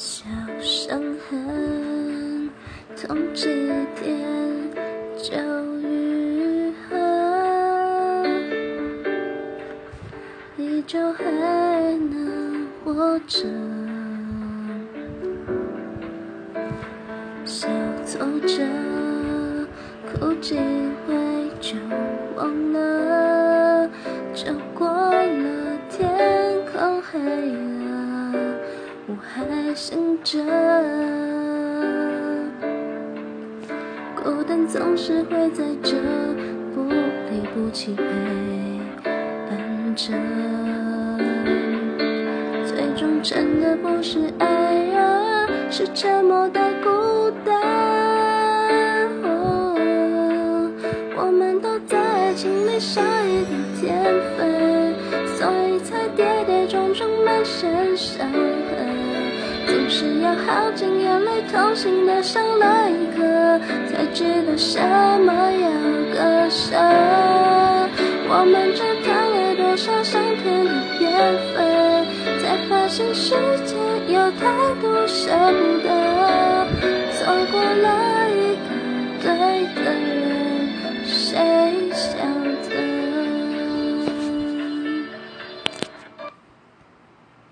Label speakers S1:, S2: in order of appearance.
S1: 小伤痕，痛几天就愈合，依旧还能活着。小走着，哭几回就忘了，就过了，天空黑了，我还醒着。孤单总是会在这不离不弃陪伴着，最终真的不是爱啊，是沉默的孤单。我们都在爱情里少一点天分，所以才跌跌撞撞满身伤痕。总是要耗尽眼泪，痛心的上了一课，才知道什么要割舍。我们这谈了多少上天的缘分，才发现世界有太多舍不得，错过了一个对的人。